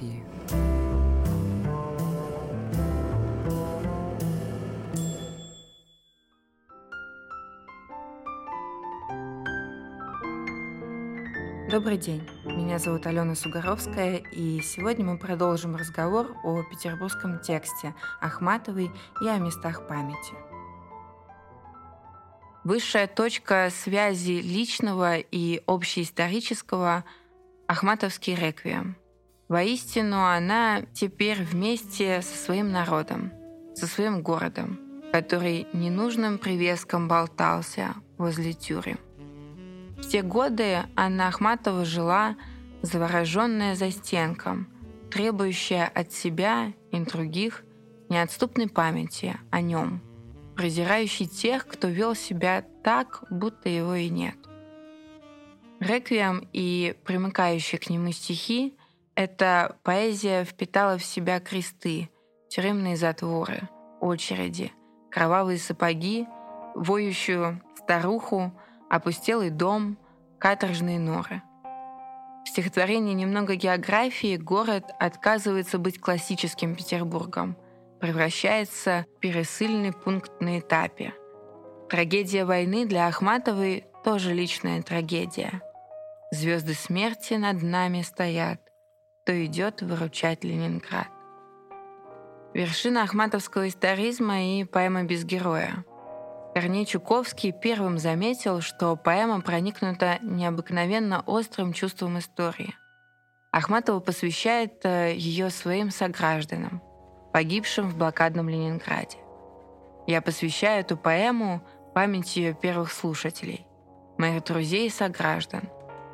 биографии. Добрый день, меня зовут Алена Сугаровская, и сегодня мы продолжим разговор о петербургском тексте Ахматовой и о местах памяти. Высшая точка связи личного и общеисторического – Ахматовский реквием. Воистину, она теперь вместе со своим народом, со своим городом, который ненужным привеском болтался возле тюрем. В те годы Анна Ахматова жила завороженная застенком, требующая от себя и других неотступной памяти о нем, презирающий тех, кто вел себя так, будто его и нет. Реквием и примыкающие к нему стихи — эта поэзия впитала в себя кресты, тюремные затворы, очереди, кровавые сапоги, воющую старуху, опустелый дом, каторжные норы. В стихотворении «Немного географии» город отказывается быть классическим Петербургом, превращается в пересыльный пункт на этапе. Трагедия войны для Ахматовой тоже личная трагедия. Звезды смерти над нами стоят, кто идет выручать Ленинград. Вершина ахматовского историзма и поэма «Без героя», Корней Чуковский первым заметил, что поэма проникнута необыкновенно острым чувством истории. Ахматова посвящает э, ее своим согражданам, погибшим в блокадном Ленинграде. Я посвящаю эту поэму памяти ее первых слушателей, моих друзей и сограждан,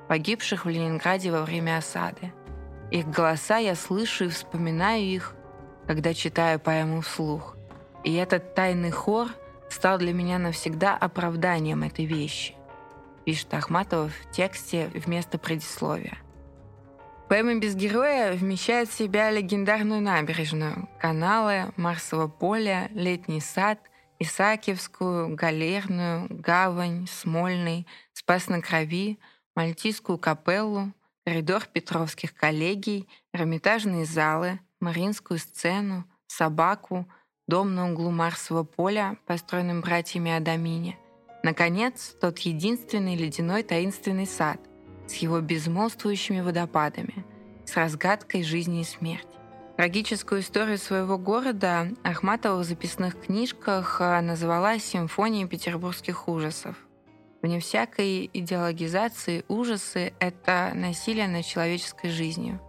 погибших в Ленинграде во время осады. Их голоса я слышу и вспоминаю их, когда читаю поэму вслух. И этот тайный хор — стал для меня навсегда оправданием этой вещи, пишет Ахматова в тексте вместо предисловия. Поэма «Без героя» вмещает в себя легендарную набережную, каналы, Марсово поле, Летний сад, Исаакиевскую, Галерную, Гавань, Смольный, Спас на Крови, Мальтийскую капеллу, коридор Петровских коллегий, Эрмитажные залы, Мариинскую сцену, Собаку, дом на углу Марсового поля, построенным братьями Адамине. Наконец, тот единственный ледяной таинственный сад с его безмолвствующими водопадами, с разгадкой жизни и смерти. Трагическую историю своего города Ахматова в записных книжках а, называла «Симфонией петербургских ужасов». Вне всякой идеологизации ужасы — это насилие над человеческой жизнью.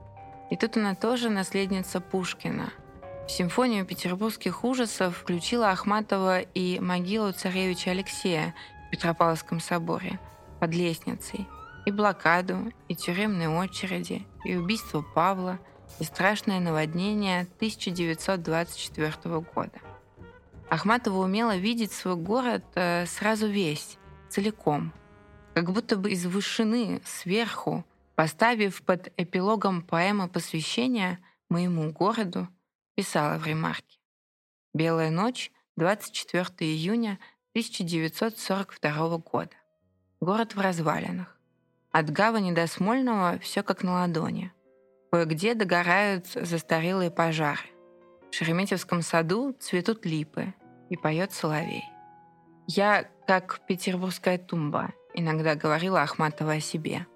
И тут она тоже наследница Пушкина — в симфонию петербургских ужасов включила Ахматова и могилу царевича Алексея в Петропавловском соборе под лестницей, и блокаду, и тюремные очереди, и убийство Павла, и страшное наводнение 1924 года. Ахматова умела видеть свой город э, сразу весь, целиком, как будто бы из вышины, сверху, поставив под эпилогом поэмы посвящения моему городу писала в ремарке. «Белая ночь, 24 июня 1942 года. Город в развалинах. От гавани до Смольного все как на ладони. Кое-где догорают застарелые пожары. В Шереметьевском саду цветут липы и поет соловей. Я как петербургская тумба, иногда говорила Ахматова о себе.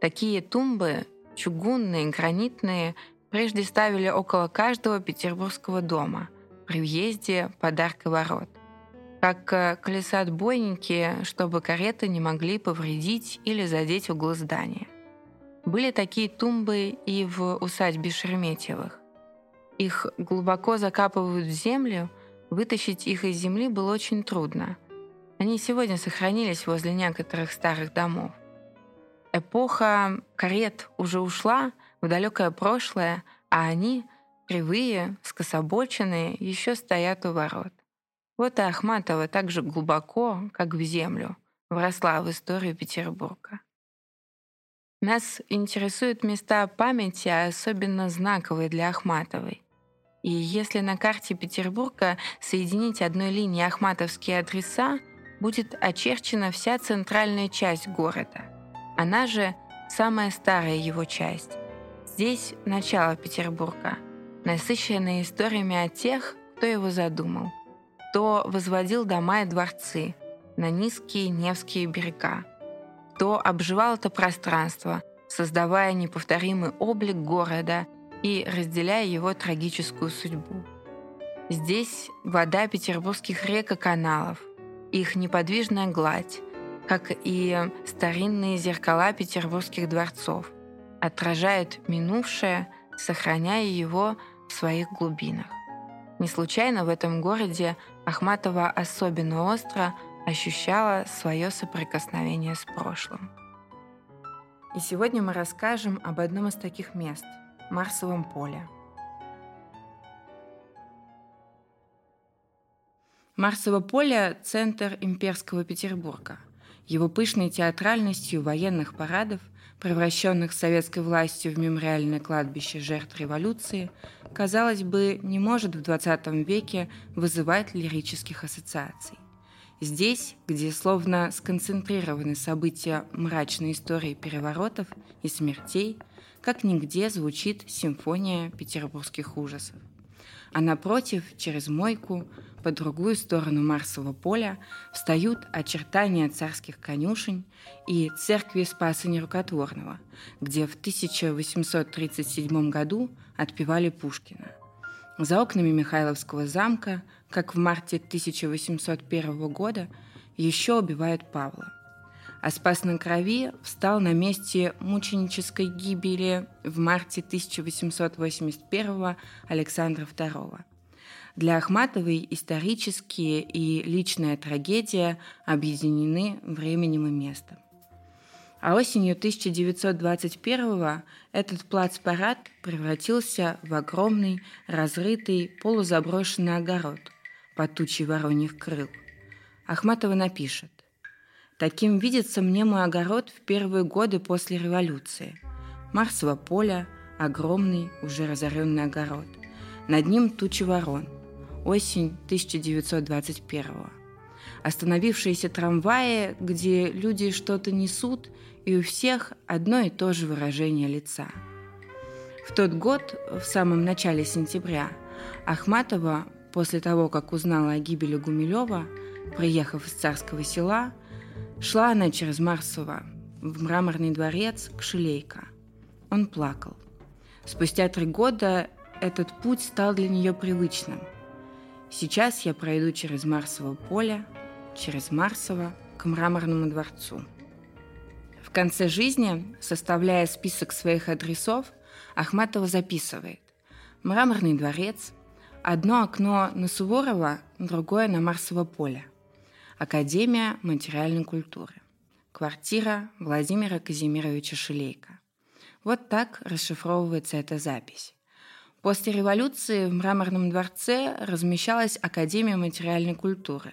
Такие тумбы, чугунные, гранитные, прежде ставили около каждого петербургского дома при въезде подарка ворот, как э, колеса-отбойники, чтобы кареты не могли повредить или задеть углы здания. Были такие тумбы и в усадьбе Шереметьевых. Их глубоко закапывают в землю, вытащить их из земли было очень трудно. Они сегодня сохранились возле некоторых старых домов. Эпоха карет уже ушла — в далекое прошлое, а они, кривые, скособоченные, еще стоят у ворот. Вот и Ахматова так же глубоко, как в землю, вросла в историю Петербурга. Нас интересуют места памяти, а особенно знаковые для Ахматовой. И если на карте Петербурга соединить одной линией ахматовские адреса, будет очерчена вся центральная часть города. Она же самая старая его часть Здесь начало Петербурга, насыщенное историями о тех, кто его задумал, кто возводил дома и дворцы на низкие Невские берега, кто обживал это пространство, создавая неповторимый облик города и разделяя его трагическую судьбу. Здесь вода петербургских рек и каналов, их неподвижная гладь, как и старинные зеркала петербургских дворцов, отражает минувшее, сохраняя его в своих глубинах. Не случайно в этом городе Ахматова особенно остро ощущала свое соприкосновение с прошлым. И сегодня мы расскажем об одном из таких мест – Марсовом поле. Марсово поле – центр имперского Петербурга. Его пышной театральностью военных парадов, превращенных советской властью в мемориальное кладбище жертв революции, казалось бы, не может в XX веке вызывать лирических ассоциаций. Здесь, где словно сконцентрированы события мрачной истории переворотов и смертей, как нигде звучит симфония петербургских ужасов. А напротив, через мойку, по другую сторону Марсового поля, встают очертания царских конюшень и церкви Спаса Нерукотворного, где в 1837 году отпевали Пушкина. За окнами Михайловского замка как в марте 1801 года еще убивают Павла. А спас на крови встал на месте мученической гибели в марте 1881 Александра II. Для Ахматовой исторические и личная трагедия объединены временем и местом. А осенью 1921 этот плац-парад превратился в огромный, разрытый, полузаброшенный огород, под тучей вороньих крыл. Ахматова напишет. «Таким видится мне мой огород в первые годы после революции. Марсово поле, огромный, уже разоренный огород. Над ним тучи ворон. Осень 1921 Остановившиеся трамваи, где люди что-то несут, и у всех одно и то же выражение лица. В тот год, в самом начале сентября, Ахматова После того, как узнала о гибели Гумилева, приехав из царского села, шла она через Марсово в мраморный дворец к Шилейко. Он плакал. Спустя три года этот путь стал для нее привычным. Сейчас я пройду через Марсово поле, через Марсово к мраморному дворцу. В конце жизни, составляя список своих адресов, Ахматова записывает «Мраморный дворец – Одно окно на Суворова, другое на Марсово поле. Академия материальной культуры. Квартира Владимира Казимировича Шилейка. Вот так расшифровывается эта запись. После революции в Мраморном дворце размещалась Академия материальной культуры,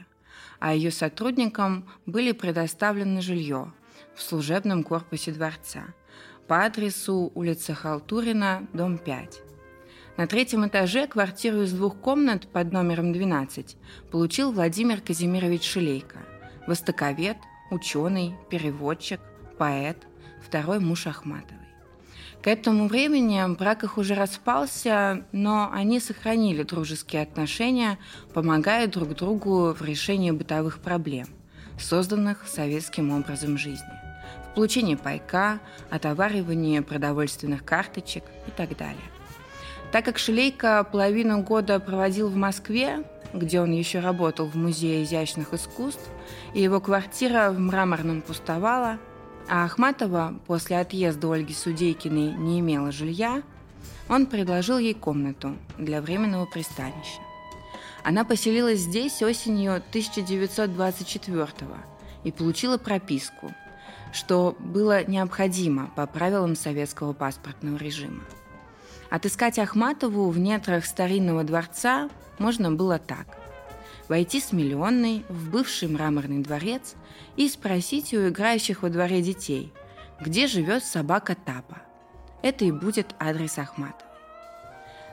а ее сотрудникам были предоставлены жилье в служебном корпусе дворца по адресу улица Халтурина, дом 5. На третьем этаже квартиру из двух комнат под номером 12 получил Владимир Казимирович Шилейко, востоковед, ученый, переводчик, поэт, второй муж Ахматовой. К этому времени брак их уже распался, но они сохранили дружеские отношения, помогая друг другу в решении бытовых проблем, созданных советским образом жизни в получении пайка, отоваривании продовольственных карточек и так далее. Так как Шилейко половину года проводил в Москве, где он еще работал в Музее изящных искусств, и его квартира в Мраморном пустовала, а Ахматова после отъезда Ольги Судейкиной не имела жилья, он предложил ей комнату для временного пристанища. Она поселилась здесь осенью 1924 и получила прописку, что было необходимо по правилам советского паспортного режима. Отыскать Ахматову в нетрах старинного дворца можно было так. Войти с миллионной в бывший мраморный дворец и спросить у играющих во дворе детей, где живет собака Тапа. Это и будет адрес Ахматовой.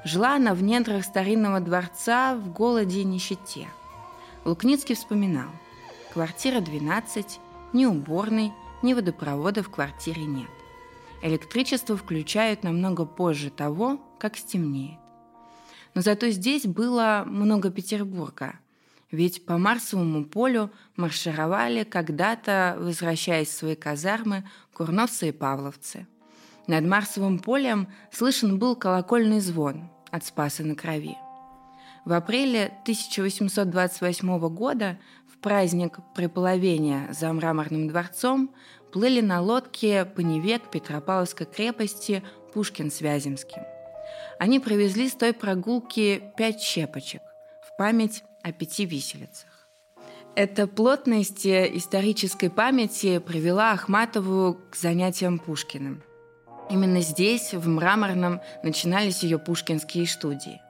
Жила она в недрах старинного дворца в голоде и нищете. Лукницкий вспоминал. Квартира 12, ни уборной, ни водопровода в квартире нет. Электричество включают намного позже того, как стемнеет. Но зато здесь было много Петербурга, ведь по Марсовому полю маршировали когда-то, возвращаясь в свои казармы, курновцы и павловцы. Над Марсовым полем слышен был колокольный звон от Спаса на Крови. В апреле 1828 года праздник Преполовения за Мраморным дворцом плыли на лодке по Неве к Петропавловской крепости Пушкин с Вяземским. Они провезли с той прогулки пять щепочек в память о пяти виселицах. Эта плотность исторической памяти привела Ахматову к занятиям Пушкиным. Именно здесь, в Мраморном, начинались ее пушкинские студии.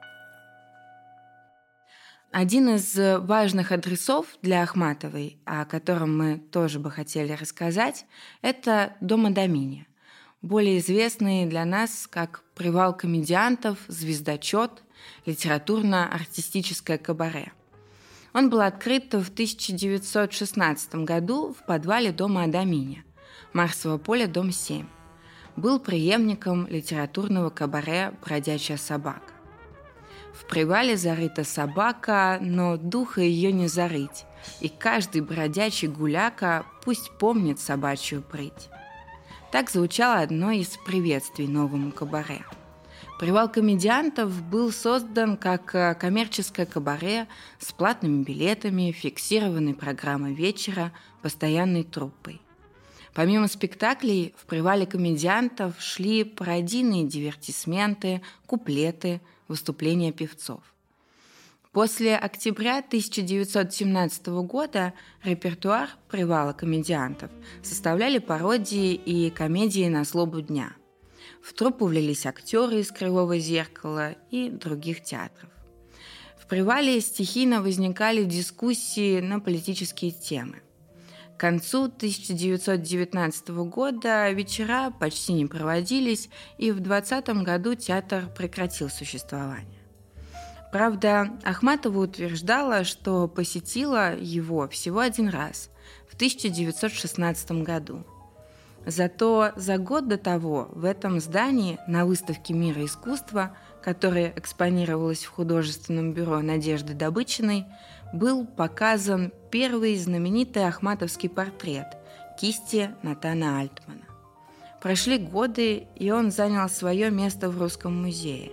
Один из важных адресов для Ахматовой, о котором мы тоже бы хотели рассказать, это дом Адаминия, более известный для нас как «Привал комедиантов», «Звездочет», литературно-артистическое кабаре. Он был открыт в 1916 году в подвале дома Адаминя, Марсово поле, дом 7. Был преемником литературного кабаре «Бродячая собака». В привале зарыта собака, но духа ее не зарыть, и каждый бродячий гуляка пусть помнит собачью прыть. Так звучало одно из приветствий новому кабаре. Привал комедиантов был создан как э, коммерческое кабаре с платными билетами, фиксированной программой вечера, постоянной труппой. Помимо спектаклей, в привале комедиантов шли пародийные дивертисменты, куплеты, выступления певцов. После октября 1917 года репертуар «Привала комедиантов» составляли пародии и комедии на злобу дня. В труппу влились актеры из «Кривого зеркала» и других театров. В «Привале» стихийно возникали дискуссии на политические темы. К концу 1919 года вечера почти не проводились, и в 2020 году театр прекратил существование. Правда, Ахматова утверждала, что посетила его всего один раз, в 1916 году. Зато за год до того в этом здании на выставке «Мира искусства», которая экспонировалась в художественном бюро Надежды Добычиной, был показан первый знаменитый ахматовский портрет кисти Натана Альтмана. Прошли годы, и он занял свое место в Русском музее.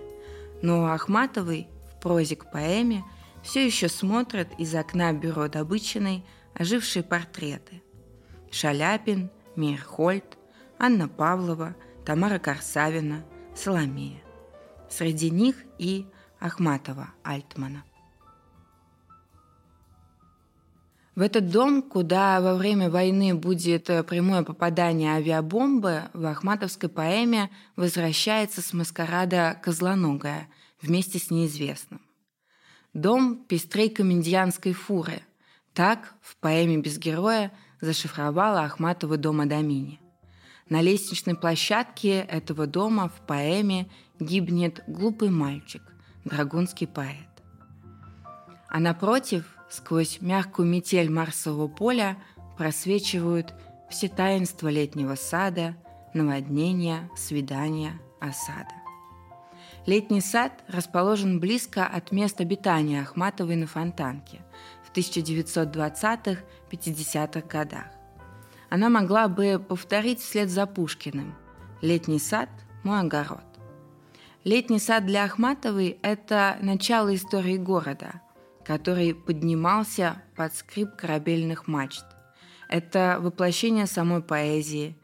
Но Ахматовой в прозе к поэме все еще смотрят из окна бюро Добычиной ожившие портреты. Шаляпин, Мирхольд, Анна Павлова, Тамара Корсавина, Соломея. Среди них и Ахматова Альтмана. В этот дом, куда во время войны будет э, прямое попадание авиабомбы, в Ахматовской поэме возвращается с маскарада Козлоногая вместе с неизвестным. Дом пестрей комедианской фуры. Так в поэме «Без героя» зашифровала Ахматова дом Адамини. На лестничной площадке этого дома в поэме гибнет глупый мальчик, драгунский поэт. А напротив сквозь мягкую метель Марсового поля просвечивают все таинства летнего сада, наводнения, свидания, осада. Летний сад расположен близко от места обитания Ахматовой на Фонтанке в 1920-50-х годах. Она могла бы повторить вслед за Пушкиным «Летний сад – мой огород». Летний сад для Ахматовой – это начало истории города – который поднимался под скрип корабельных мачт. Это воплощение самой поэзии,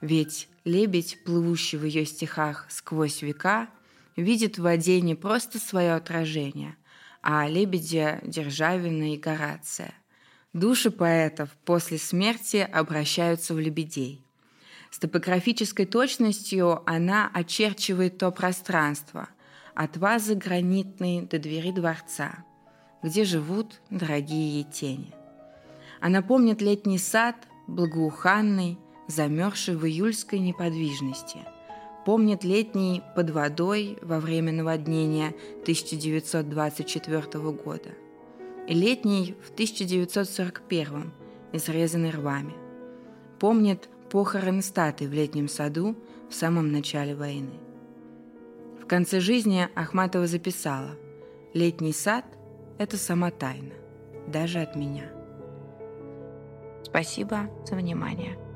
ведь лебедь, плывущий в ее стихах сквозь века, видит в воде не просто свое отражение, а лебедя Державина и Горация. Души поэтов после смерти обращаются в лебедей. С топографической точностью она очерчивает то пространство – от вазы гранитной до двери дворца – где живут дорогие тени. Она помнит летний сад, благоуханный, замерзший в июльской неподвижности. Помнит летний под водой во время наводнения 1924 года. И летний в 1941, изрезанный рвами. Помнит похороны статы в летнем саду в самом начале войны. В конце жизни Ахматова записала «Летний сад – это сама тайна, даже от меня». Спасибо за внимание.